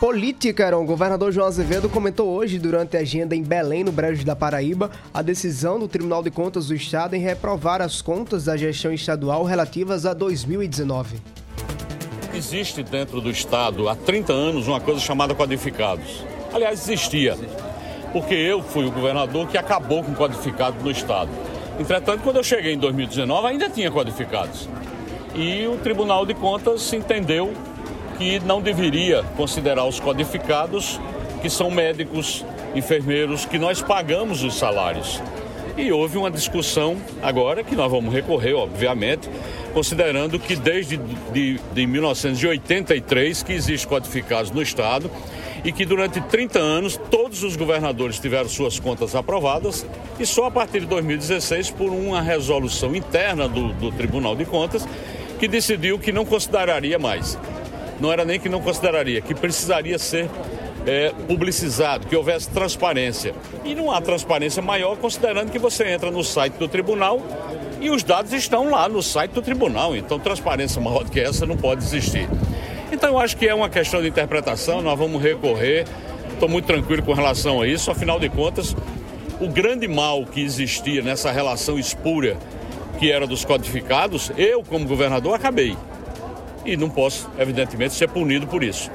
política, o governador João Azevedo comentou hoje, durante a agenda em Belém, no Brejo da Paraíba, a decisão do Tribunal de Contas do Estado em reprovar as contas da gestão estadual relativas a 2019. Existe dentro do Estado há 30 anos uma coisa chamada codificados. Aliás, existia, porque eu fui o governador que acabou com o codificado no Estado. Entretanto, quando eu cheguei em 2019, ainda tinha codificados. E o Tribunal de Contas entendeu que não deveria considerar os codificados, que são médicos, enfermeiros, que nós pagamos os salários. E houve uma discussão agora, que nós vamos recorrer, obviamente, considerando que desde de, de 1983 que existe codificados no Estado e que durante 30 anos todos os governadores tiveram suas contas aprovadas e só a partir de 2016, por uma resolução interna do, do Tribunal de Contas, que decidiu que não consideraria mais não era nem que não consideraria, que precisaria ser é, publicizado, que houvesse transparência. E não há transparência maior considerando que você entra no site do tribunal e os dados estão lá no site do tribunal. Então, transparência maior do que essa não pode existir. Então, eu acho que é uma questão de interpretação, nós vamos recorrer. Estou muito tranquilo com relação a isso, afinal de contas, o grande mal que existia nessa relação espúria que era dos codificados, eu, como governador, acabei e não posso, evidentemente, ser punido por isso.